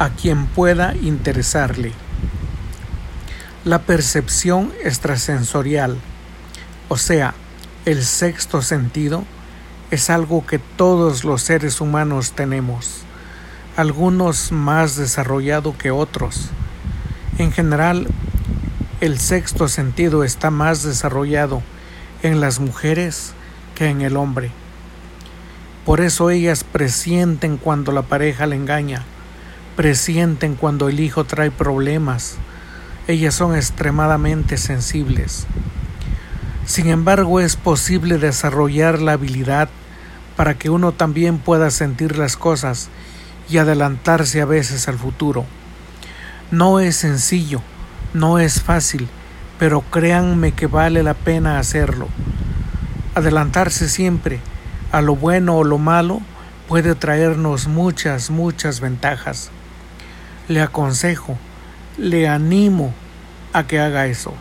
a quien pueda interesarle. La percepción extrasensorial, o sea, el sexto sentido, es algo que todos los seres humanos tenemos, algunos más desarrollado que otros. En general, el sexto sentido está más desarrollado en las mujeres que en el hombre. Por eso ellas presienten cuando la pareja le engaña, presienten cuando el hijo trae problemas. Ellas son extremadamente sensibles. Sin embargo, es posible desarrollar la habilidad para que uno también pueda sentir las cosas y adelantarse a veces al futuro. No es sencillo, no es fácil, pero créanme que vale la pena hacerlo. Adelantarse siempre a lo bueno o lo malo puede traernos muchas, muchas ventajas. Le aconsejo, le animo a que haga eso.